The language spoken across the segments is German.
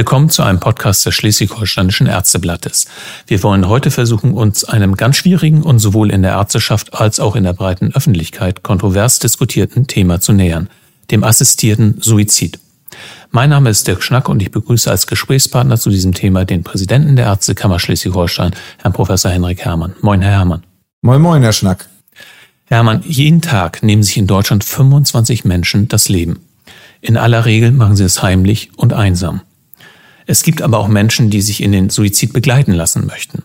Willkommen zu einem Podcast des Schleswig-Holsteinischen Ärzteblattes. Wir wollen heute versuchen, uns einem ganz schwierigen und sowohl in der Ärzteschaft als auch in der breiten Öffentlichkeit kontrovers diskutierten Thema zu nähern, dem assistierten Suizid. Mein Name ist Dirk Schnack und ich begrüße als Gesprächspartner zu diesem Thema den Präsidenten der Ärztekammer Schleswig-Holstein, Herrn Professor Henrik Herrmann. Moin, Herr Herrmann. Moin, moin, Herr Schnack. Herr Herrmann, jeden Tag nehmen sich in Deutschland 25 Menschen das Leben. In aller Regel machen sie es heimlich und einsam. Es gibt aber auch Menschen, die sich in den Suizid begleiten lassen möchten.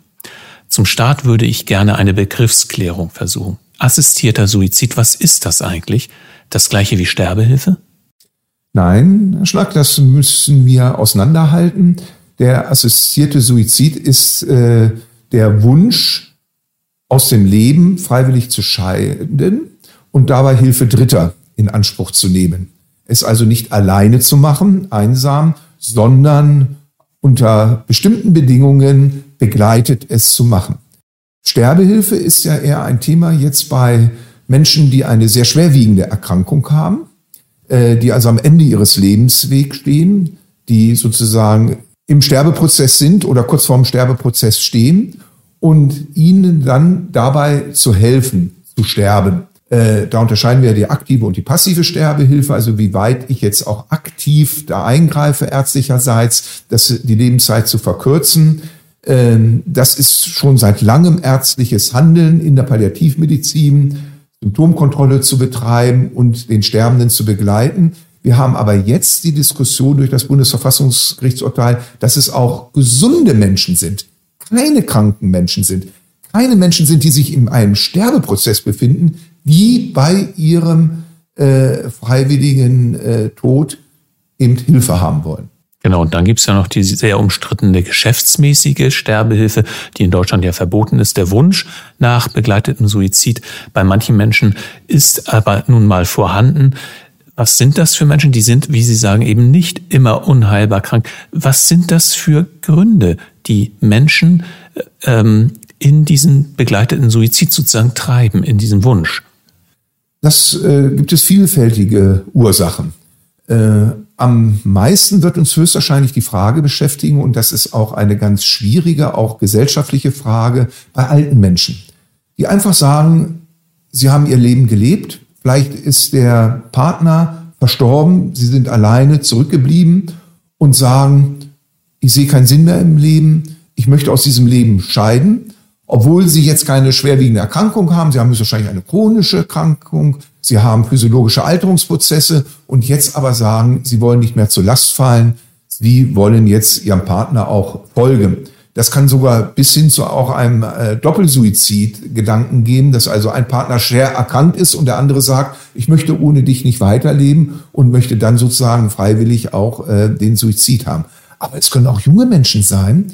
Zum Start würde ich gerne eine Begriffsklärung versuchen. Assistierter Suizid, was ist das eigentlich? Das gleiche wie Sterbehilfe? Nein, Herr Schlag, das müssen wir auseinanderhalten. Der assistierte Suizid ist äh, der Wunsch, aus dem Leben freiwillig zu scheiden und dabei Hilfe Dritter in Anspruch zu nehmen. Es also nicht alleine zu machen, einsam, sondern unter bestimmten Bedingungen begleitet es zu machen. Sterbehilfe ist ja eher ein Thema jetzt bei Menschen, die eine sehr schwerwiegende Erkrankung haben, äh, die also am Ende ihres Lebenswegs stehen, die sozusagen im Sterbeprozess sind oder kurz vorm Sterbeprozess stehen und ihnen dann dabei zu helfen, zu sterben. Äh, da unterscheiden wir die aktive und die passive Sterbehilfe, also wie weit ich jetzt auch aktiv da eingreife ärztlicherseits, das, die Lebenszeit zu verkürzen. Ähm, das ist schon seit langem ärztliches Handeln in der Palliativmedizin, Symptomkontrolle zu betreiben und den Sterbenden zu begleiten. Wir haben aber jetzt die Diskussion durch das Bundesverfassungsgerichtsurteil, dass es auch gesunde Menschen sind, keine kranken Menschen sind, keine Menschen sind, die sich in einem Sterbeprozess befinden, die bei ihrem äh, freiwilligen äh, Tod eben Hilfe haben wollen. Genau, und dann gibt's ja noch die sehr umstrittene geschäftsmäßige Sterbehilfe, die in Deutschland ja verboten ist. Der Wunsch nach begleitetem Suizid bei manchen Menschen ist aber nun mal vorhanden. Was sind das für Menschen? Die sind, wie Sie sagen, eben nicht immer unheilbar krank. Was sind das für Gründe, die Menschen ähm, in diesen begleiteten Suizid sozusagen treiben, in diesem Wunsch? Das äh, gibt es vielfältige Ursachen. Äh, am meisten wird uns höchstwahrscheinlich die Frage beschäftigen, und das ist auch eine ganz schwierige, auch gesellschaftliche Frage bei alten Menschen, die einfach sagen, sie haben ihr Leben gelebt, vielleicht ist der Partner verstorben, sie sind alleine zurückgeblieben und sagen, ich sehe keinen Sinn mehr im Leben, ich möchte aus diesem Leben scheiden obwohl sie jetzt keine schwerwiegende Erkrankung haben, sie haben wahrscheinlich eine chronische Erkrankung, sie haben physiologische Alterungsprozesse und jetzt aber sagen, sie wollen nicht mehr zur Last fallen, sie wollen jetzt ihrem Partner auch folgen. Das kann sogar bis hin zu auch einem äh, Doppelsuizid Gedanken geben, dass also ein Partner schwer erkrankt ist und der andere sagt, ich möchte ohne dich nicht weiterleben und möchte dann sozusagen freiwillig auch äh, den Suizid haben. Aber es können auch junge Menschen sein,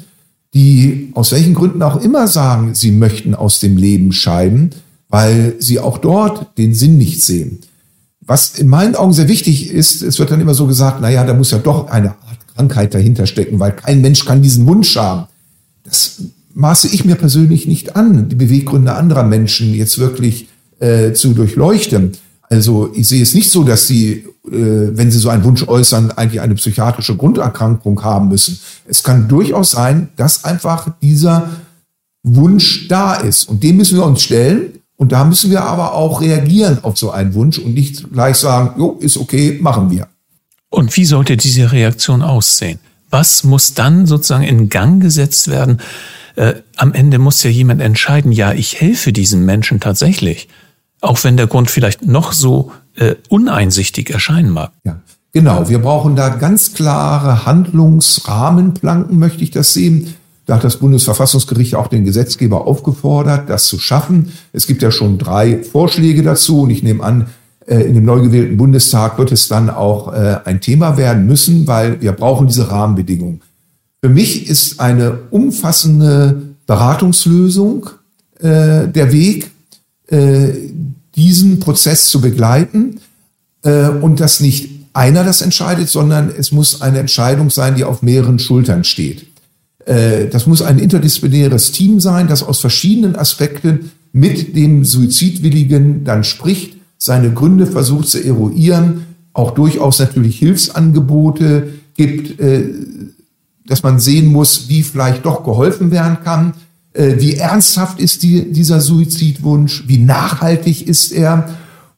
die aus welchen Gründen auch immer sagen, sie möchten aus dem Leben scheiden, weil sie auch dort den Sinn nicht sehen. Was in meinen Augen sehr wichtig ist, es wird dann immer so gesagt, na ja, da muss ja doch eine Art Krankheit dahinter stecken, weil kein Mensch kann diesen Wunsch haben. Das maße ich mir persönlich nicht an, die Beweggründe anderer Menschen jetzt wirklich äh, zu durchleuchten. Also ich sehe es nicht so, dass sie, äh, wenn sie so einen Wunsch äußern, eigentlich eine psychiatrische Grunderkrankung haben müssen. Es kann durchaus sein, dass einfach dieser Wunsch da ist. Und dem müssen wir uns stellen. Und da müssen wir aber auch reagieren auf so einen Wunsch und nicht gleich sagen, jo, ist okay, machen wir. Und wie sollte diese Reaktion aussehen? Was muss dann sozusagen in Gang gesetzt werden? Äh, am Ende muss ja jemand entscheiden, ja, ich helfe diesem Menschen tatsächlich auch wenn der Grund vielleicht noch so äh, uneinsichtig erscheinen mag. Ja, genau. Wir brauchen da ganz klare Handlungsrahmenplanken, möchte ich das sehen. Da hat das Bundesverfassungsgericht auch den Gesetzgeber aufgefordert, das zu schaffen. Es gibt ja schon drei Vorschläge dazu und ich nehme an, äh, in dem neu gewählten Bundestag wird es dann auch äh, ein Thema werden müssen, weil wir brauchen diese Rahmenbedingungen. Für mich ist eine umfassende Beratungslösung äh, der Weg, diesen Prozess zu begleiten äh, und dass nicht einer das entscheidet, sondern es muss eine Entscheidung sein, die auf mehreren Schultern steht. Äh, das muss ein interdisziplinäres Team sein, das aus verschiedenen Aspekten mit dem Suizidwilligen dann spricht, seine Gründe versucht zu eruieren, auch durchaus natürlich Hilfsangebote gibt, äh, dass man sehen muss, wie vielleicht doch geholfen werden kann. Äh, wie ernsthaft ist die, dieser Suizidwunsch? Wie nachhaltig ist er?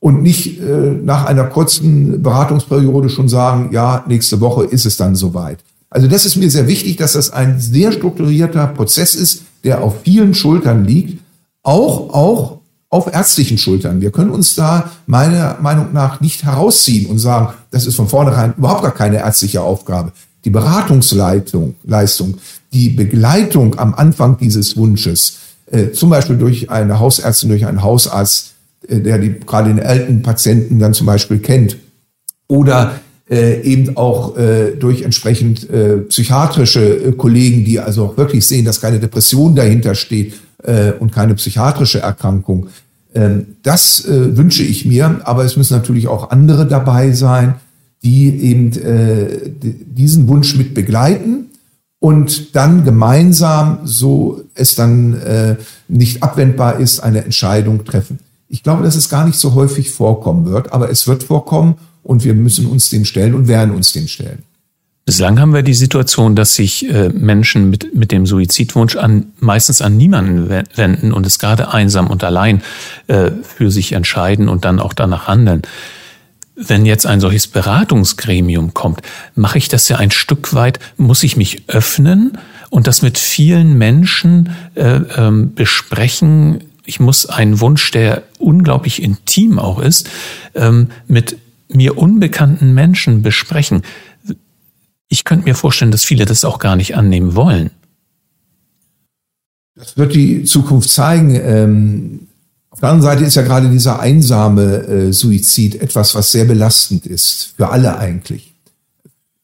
Und nicht äh, nach einer kurzen Beratungsperiode schon sagen, ja, nächste Woche ist es dann soweit. Also das ist mir sehr wichtig, dass das ein sehr strukturierter Prozess ist, der auf vielen Schultern liegt, auch, auch auf ärztlichen Schultern. Wir können uns da meiner Meinung nach nicht herausziehen und sagen, das ist von vornherein überhaupt gar keine ärztliche Aufgabe. Die Beratungsleitung, Leistung, die Begleitung am Anfang dieses Wunsches, äh, zum Beispiel durch eine Hausärztin, durch einen Hausarzt, äh, der die gerade den älteren Patienten dann zum Beispiel kennt, oder äh, eben auch äh, durch entsprechend äh, psychiatrische äh, Kollegen, die also auch wirklich sehen, dass keine Depression dahinter steht äh, und keine psychiatrische Erkrankung. Ähm, das äh, wünsche ich mir, aber es müssen natürlich auch andere dabei sein, die eben diesen Wunsch mit begleiten und dann gemeinsam, so es dann äh, nicht abwendbar ist, eine Entscheidung treffen. Ich glaube, dass es gar nicht so häufig vorkommen wird, aber es wird vorkommen und wir müssen uns dem stellen und werden uns dem stellen. Bislang haben wir die Situation, dass sich äh, Menschen mit, mit dem Suizidwunsch an, meistens an niemanden wenden und es gerade einsam und allein äh, für sich entscheiden und dann auch danach handeln. Wenn jetzt ein solches Beratungsgremium kommt, mache ich das ja ein Stück weit, muss ich mich öffnen und das mit vielen Menschen äh, ähm, besprechen. Ich muss einen Wunsch, der unglaublich intim auch ist, ähm, mit mir unbekannten Menschen besprechen. Ich könnte mir vorstellen, dass viele das auch gar nicht annehmen wollen. Das wird die Zukunft zeigen. Ähm auf der anderen Seite ist ja gerade dieser einsame äh, Suizid etwas, was sehr belastend ist, für alle eigentlich.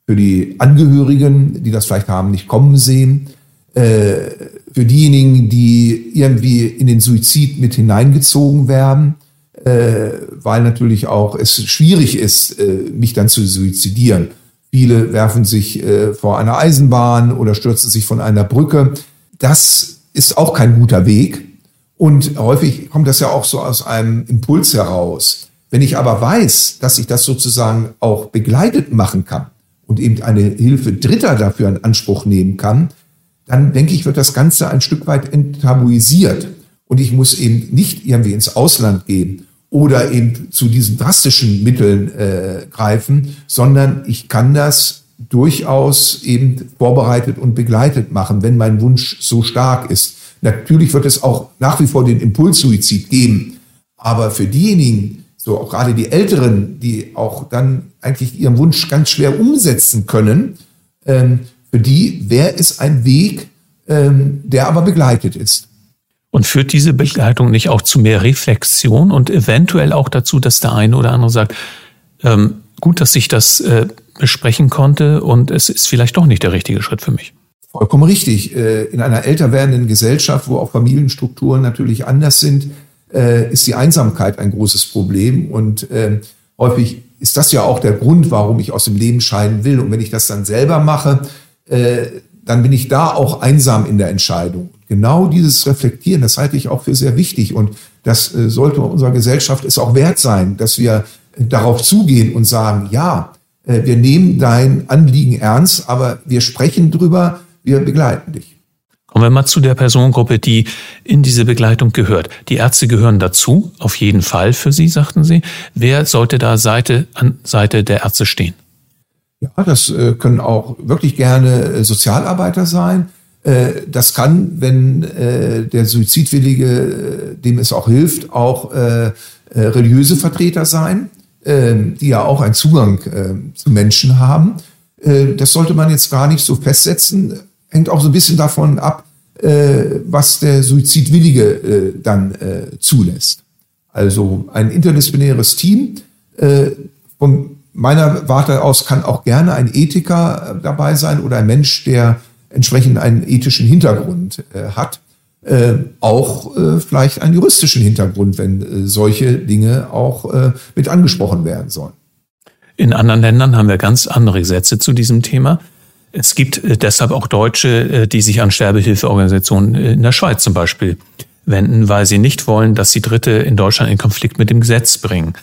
Für die Angehörigen, die das vielleicht haben, nicht kommen sehen, äh, für diejenigen, die irgendwie in den Suizid mit hineingezogen werden, äh, weil natürlich auch es schwierig ist, äh, mich dann zu suizidieren. Viele werfen sich äh, vor einer Eisenbahn oder stürzen sich von einer Brücke. Das ist auch kein guter Weg, und häufig kommt das ja auch so aus einem Impuls heraus. Wenn ich aber weiß, dass ich das sozusagen auch begleitet machen kann und eben eine Hilfe Dritter dafür in Anspruch nehmen kann, dann denke ich, wird das Ganze ein Stück weit enttabuisiert. Und ich muss eben nicht irgendwie ins Ausland gehen oder eben zu diesen drastischen Mitteln äh, greifen, sondern ich kann das durchaus eben vorbereitet und begleitet machen, wenn mein Wunsch so stark ist. Natürlich wird es auch nach wie vor den Impulssuizid geben. Aber für diejenigen, so auch gerade die Älteren, die auch dann eigentlich ihren Wunsch ganz schwer umsetzen können, ähm, für die wäre es ein Weg, ähm, der aber begleitet ist. Und führt diese Begleitung nicht auch zu mehr Reflexion und eventuell auch dazu, dass der eine oder andere sagt, ähm, gut, dass ich das äh, besprechen konnte und es ist vielleicht doch nicht der richtige Schritt für mich? Vollkommen richtig. Äh, in einer älter werdenden Gesellschaft, wo auch Familienstrukturen natürlich anders sind, äh, ist die Einsamkeit ein großes Problem. Und ähm, häufig ist das ja auch der Grund, warum ich aus dem Leben scheiden will. Und wenn ich das dann selber mache, äh, dann bin ich da auch einsam in der Entscheidung. Genau dieses Reflektieren, das halte ich auch für sehr wichtig. Und das sollte unserer Gesellschaft es auch wert sein, dass wir darauf zugehen und sagen, ja, wir nehmen dein Anliegen ernst, aber wir sprechen drüber, wir begleiten dich. Kommen wir mal zu der Personengruppe, die in diese Begleitung gehört. Die Ärzte gehören dazu, auf jeden Fall für Sie, sagten Sie. Wer sollte da Seite an Seite der Ärzte stehen? Ja, das äh, können auch wirklich gerne äh, Sozialarbeiter sein. Äh, das kann, wenn der Suizidwillige, dem es auch hilft, auch religiöse Vertreter sein, die ja auch einen Zugang zu Menschen haben. Das sollte man jetzt gar nicht so festsetzen hängt auch so ein bisschen davon ab, äh, was der Suizidwillige äh, dann äh, zulässt. Also ein interdisziplinäres Team. Äh, von meiner Warte aus kann auch gerne ein Ethiker äh, dabei sein oder ein Mensch, der entsprechend einen ethischen Hintergrund äh, hat. Auch vielleicht einen juristischen Hintergrund, wenn solche Dinge auch mit angesprochen werden sollen. In anderen Ländern haben wir ganz andere Gesetze zu diesem Thema. Es gibt äh, deshalb auch Deutsche, äh, die sich an Sterbehilfeorganisationen äh, in der Schweiz zum Beispiel wenden, weil sie nicht wollen, dass sie Dritte in Deutschland in Konflikt mit dem Gesetz bringen.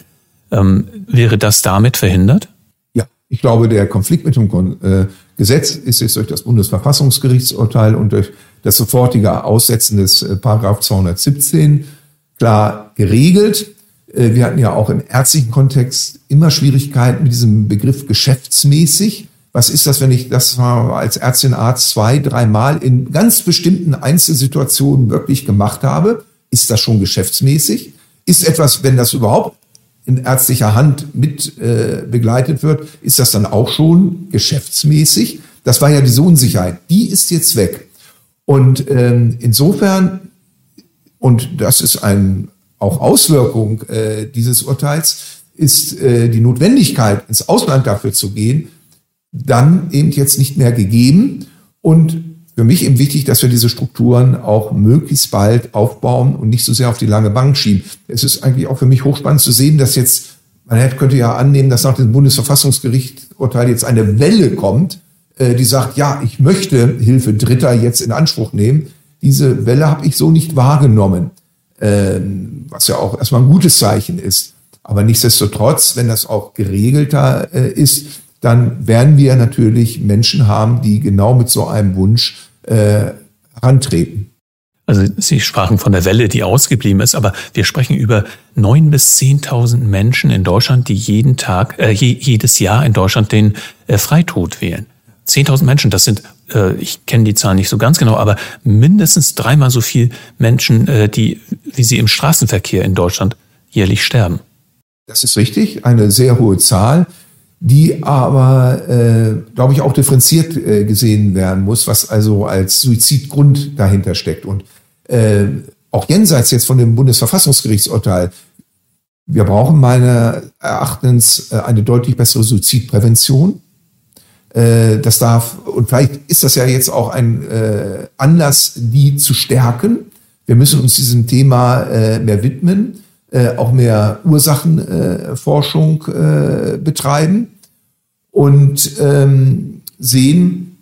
Ähm, wäre das damit verhindert? Ja, ich glaube, der Konflikt mit dem Gesetz ist jetzt durch das Bundesverfassungsgerichtsurteil und durch das sofortige Aussetzen des Paragraph 217 klar geregelt. Wir hatten ja auch im ärztlichen Kontext immer Schwierigkeiten mit diesem Begriff geschäftsmäßig. Was ist das, wenn ich das als Ärztin, Arzt zwei, dreimal in ganz bestimmten Einzelsituationen wirklich gemacht habe? Ist das schon geschäftsmäßig? Ist etwas, wenn das überhaupt in ärztlicher Hand mit äh, begleitet wird, ist das dann auch schon geschäftsmäßig? Das war ja diese Unsicherheit. Die ist jetzt weg. Und ähm, insofern, und das ist ein auch Auswirkung äh, dieses Urteils, ist äh, die Notwendigkeit, ins Ausland dafür zu gehen, dann eben jetzt nicht mehr gegeben. Und für mich eben wichtig, dass wir diese Strukturen auch möglichst bald aufbauen und nicht so sehr auf die lange Bank schieben. Es ist eigentlich auch für mich hochspannend zu sehen, dass jetzt, man könnte ja annehmen, dass nach dem Bundesverfassungsgerichtsurteil jetzt eine Welle kommt, äh, die sagt, ja, ich möchte Hilfe Dritter jetzt in Anspruch nehmen. Diese Welle habe ich so nicht wahrgenommen, ähm, was ja auch erstmal ein gutes Zeichen ist. Aber nichtsdestotrotz, wenn das auch geregelter äh, ist, dann werden wir natürlich Menschen haben, die genau mit so einem Wunsch äh, herantreten. Also Sie sprachen von der Welle, die ausgeblieben ist, aber wir sprechen über neun bis zehntausend Menschen in Deutschland, die jeden Tag, äh, jedes Jahr in Deutschland den äh, Freitod wählen. Zehntausend Menschen, das sind, äh, ich kenne die Zahlen nicht so ganz genau, aber mindestens dreimal so viel Menschen, äh, die, wie sie im Straßenverkehr in Deutschland jährlich sterben. Das ist richtig, eine sehr hohe Zahl die aber, äh, glaube ich, auch differenziert äh, gesehen werden muss, was also als Suizidgrund dahinter steckt. Und äh, auch jenseits jetzt von dem Bundesverfassungsgerichtsurteil, wir brauchen meiner Erachtens äh, eine deutlich bessere Suizidprävention. Äh, das darf, und vielleicht ist das ja jetzt auch ein äh, Anlass, die zu stärken. Wir müssen uns diesem Thema mehr widmen äh, auch mehr Ursachenforschung äh, betreiben und ähm, sehen,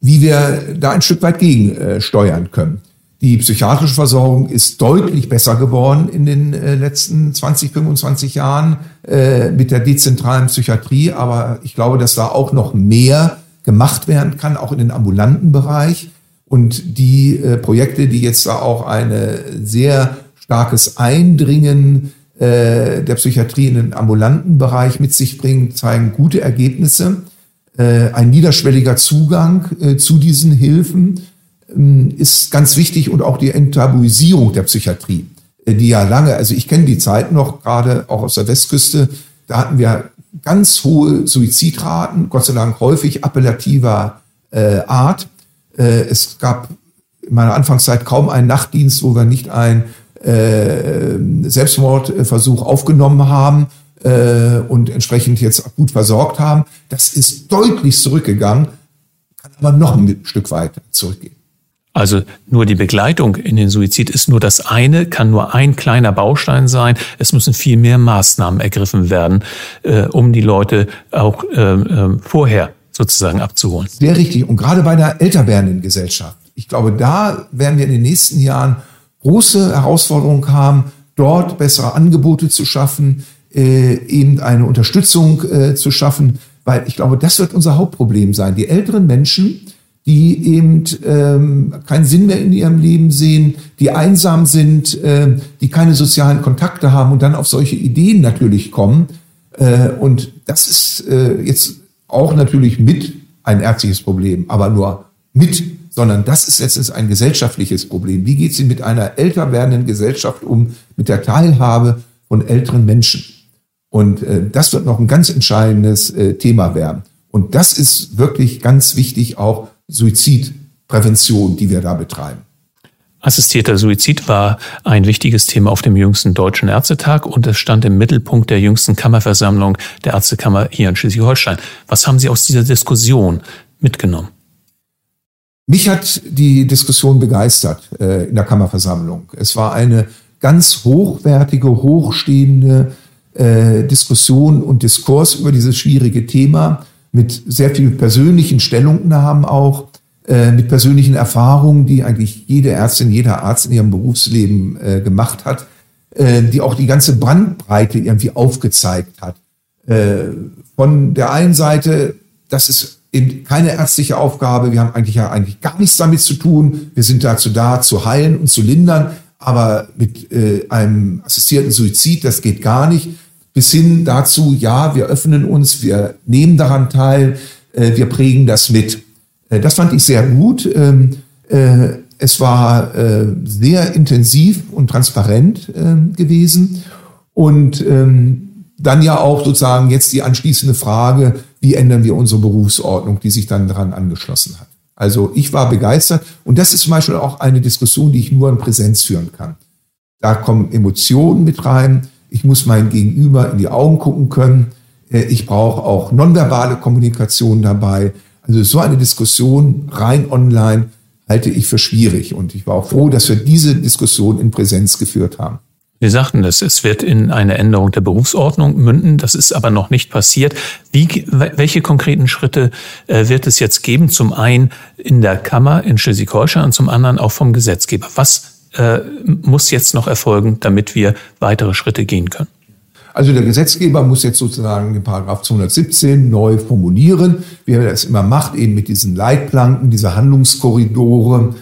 wie wir da ein Stück weit gegensteuern können. Die psychiatrische Versorgung ist deutlich besser geworden in den äh, letzten 20, 25 Jahren äh, mit der dezentralen Psychiatrie. Aber ich glaube, dass da auch noch mehr gemacht werden kann, auch in den ambulanten Bereich. Und die äh, Projekte, die jetzt da auch eine sehr starkes Eindringen äh, der Psychiatrie in den ambulanten Bereich mit sich bringen, zeigen gute Ergebnisse. Äh, ein niederschwelliger Zugang äh, zu diesen Hilfen ähm, ist ganz wichtig und auch die Enttabuisierung der Psychiatrie, äh, die ja lange, also ich kenne die Zeit noch, gerade auch aus der Westküste, da hatten wir ganz hohe Suizidraten, Gott sei Dank häufig appellativer äh, Art. Äh, es gab in meiner Anfangszeit kaum einen Nachtdienst, wo wir nicht ein äh, Selbstmordversuch aufgenommen haben äh, und entsprechend jetzt gut versorgt haben. Das ist deutlich zurückgegangen, kann aber noch ein Stück weiter zurückgehen. Also nur die Begleitung in den Suizid ist nur das eine, kann nur ein kleiner Baustein sein. Es müssen viel mehr Maßnahmen ergriffen werden, äh, um die Leute auch äh, äh, vorher sozusagen abzuholen. Sehr richtig. Und gerade bei der älter werdenden Gesellschaft. Ich glaube, da werden wir in den nächsten Jahren große Herausforderung haben, dort bessere Angebote zu schaffen, äh, eben eine Unterstützung äh, zu schaffen, weil ich glaube, das wird unser Hauptproblem sein. Die älteren Menschen, die eben ähm, keinen Sinn mehr in ihrem Leben sehen, die einsam sind, äh, die keine sozialen Kontakte haben und dann auf solche Ideen natürlich kommen. Äh, und das ist äh, jetzt auch natürlich mit ein ärztliches Problem, aber nur mit sondern das ist jetzt ein gesellschaftliches Problem. Wie geht sie mit einer älter werdenden Gesellschaft um, mit der Teilhabe von älteren Menschen? Und äh, das wird noch ein ganz entscheidendes äh, Thema werden. Und das ist wirklich ganz wichtig, auch Suizidprävention, die wir da betreiben. Assistierter Suizid war ein wichtiges Thema auf dem jüngsten Deutschen Ärztetag und es stand im Mittelpunkt der jüngsten Kammerversammlung der Ärztekammer hier in Schleswig-Holstein. Was haben Sie aus dieser Diskussion mitgenommen? Mich hat die Diskussion begeistert äh, in der Kammerversammlung. Es war eine ganz hochwertige, hochstehende äh, Diskussion und Diskurs über dieses schwierige Thema mit sehr vielen persönlichen Stellungnahmen auch, äh, mit persönlichen Erfahrungen, die eigentlich jede Ärztin, jeder Arzt in ihrem Berufsleben äh, gemacht hat, äh, die auch die ganze Brandbreite irgendwie aufgezeigt hat. Äh, von der einen Seite, dass es eben keine ärztliche Aufgabe. Wir haben eigentlich ja eigentlich gar nichts damit zu tun. Wir sind dazu da, zu heilen und zu lindern. Aber mit äh, einem assistierten Suizid, das geht gar nicht. Bis hin dazu, ja, wir öffnen uns, wir nehmen daran teil, äh, wir prägen das mit. Äh, das fand ich sehr gut. Ähm, äh, es war äh, sehr intensiv und transparent äh, gewesen. Und ähm, dann ja auch sozusagen jetzt die anschließende Frage, wie ändern wir unsere Berufsordnung, die sich dann daran angeschlossen hat. Also ich war begeistert und das ist zum Beispiel auch eine Diskussion, die ich nur in Präsenz führen kann. Da kommen Emotionen mit rein. Ich muss mein Gegenüber in die Augen gucken können. Äh, ich brauche auch nonverbale Kommunikation dabei. Also so eine Diskussion rein online halte ich für schwierig. Und ich war auch froh, dass wir diese Diskussion in Präsenz geführt haben. Wir sagten es, es wird in eine Änderung der Berufsordnung münden. Das ist aber noch nicht passiert. Wie, welche konkreten Schritte äh, wird es jetzt geben? Zum einen in der Kammer in Schleswig-Holstein und zum anderen auch vom Gesetzgeber. Was äh, muss jetzt noch erfolgen, damit wir weitere Schritte gehen können? Also der Gesetzgeber muss jetzt sozusagen den Paragraph 217 neu formulieren, wie er das immer macht, eben mit diesen Leitplanken, diese Handlungskorridore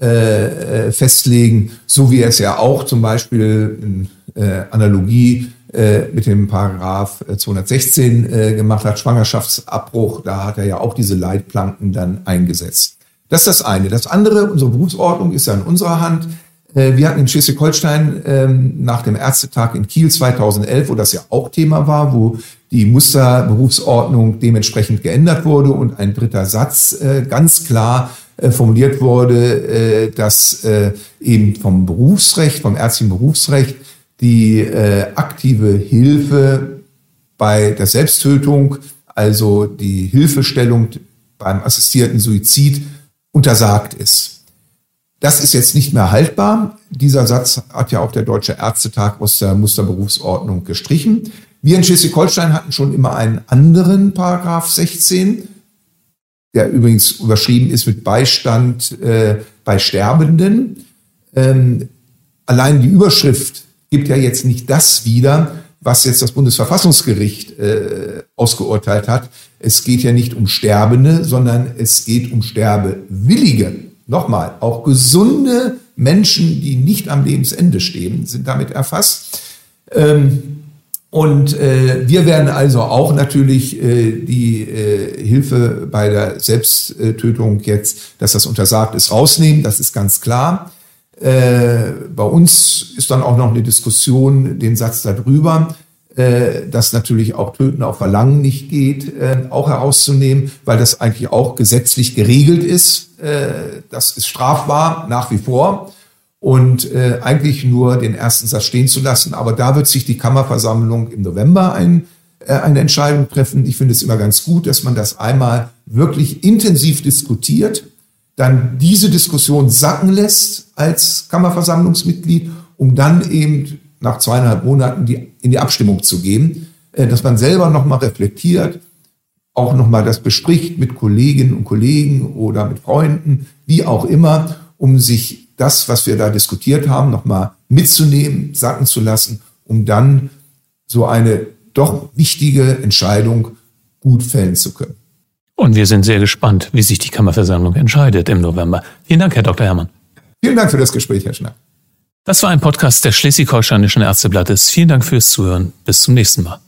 äh, äh, festlegen, so wie er es ja auch zum Beispiel in äh, Analogie äh, mit dem Paragraph 216 äh, gemacht hat, Schwangerschaftsabbruch, da hat er ja auch diese Leitplanken dann eingesetzt. Das ist das eine. Das andere, unsere Berufsordnung ist ja in unserer Hand. Äh, wir hatten in Schleswig-Holstein ähm, nach dem Ärztetag in Kiel 2011, wo das ja auch Thema war, wo die Musterberufsordnung dementsprechend geändert wurde und ein dritter Satz äh, ganz klar äh, formuliert wurde, dass eben vom Berufsrecht, vom ärztlichen Berufsrecht die aktive Hilfe bei der Selbsttötung, also die Hilfestellung beim assistierten Suizid untersagt ist. Das ist jetzt nicht mehr haltbar. Dieser Satz hat ja auch der Deutsche Ärztetag aus der Musterberufsordnung gestrichen. Wir in Schleswig-Holstein hatten schon immer einen anderen Paragraph 16, der übrigens überschrieben ist mit Beistand äh, bei Sterbenden. Ähm, allein die Überschrift gibt ja jetzt nicht das wieder, was jetzt das Bundesverfassungsgericht äh, ausgeurteilt hat. Es geht ja nicht um Sterbende, sondern es geht um Sterbewillige. Nochmal, auch gesunde Menschen, die nicht am Lebensende stehen, sind damit erfasst. Ähm, und äh, wir werden also auch natürlich äh, die äh, Hilfe bei der Selbsttötung jetzt, dass das untersagt ist, rausnehmen. Das ist ganz klar. Äh, bei uns ist dann auch noch eine Diskussion, den Satz darüber, äh, dass natürlich auch Töten auf Verlangen nicht geht, äh, auch herauszunehmen, weil das eigentlich auch gesetzlich geregelt ist. Äh, das ist strafbar nach wie vor und äh, eigentlich nur den ersten Satz stehen zu lassen. Aber da wird sich die Kammerversammlung im November ein, äh, eine Entscheidung treffen. Ich finde es immer ganz gut, dass man das einmal wirklich intensiv diskutiert, dann diese Diskussion sacken lässt als Kammerversammlungsmitglied, um dann eben nach zweieinhalb Monaten die, in die Abstimmung zu gehen, äh, dass man selber nochmal reflektiert, auch nochmal das bespricht mit Kolleginnen und Kollegen oder mit Freunden, wie auch immer, um sich das, was wir da diskutiert haben, nochmal mitzunehmen, sacken zu lassen, um dann so eine doch wichtige Entscheidung gut fällen zu können. Und wir sind sehr gespannt, wie sich die Kammerversammlung entscheidet im November. Vielen Dank, Herr Dr. Herrmann. Vielen Dank für das Gespräch, Herr Schnack. Das war ein Podcast des Schleswig-Holsteinischen Ärzteblattes. Vielen Dank fürs Zuhören. Bis zum nächsten Mal.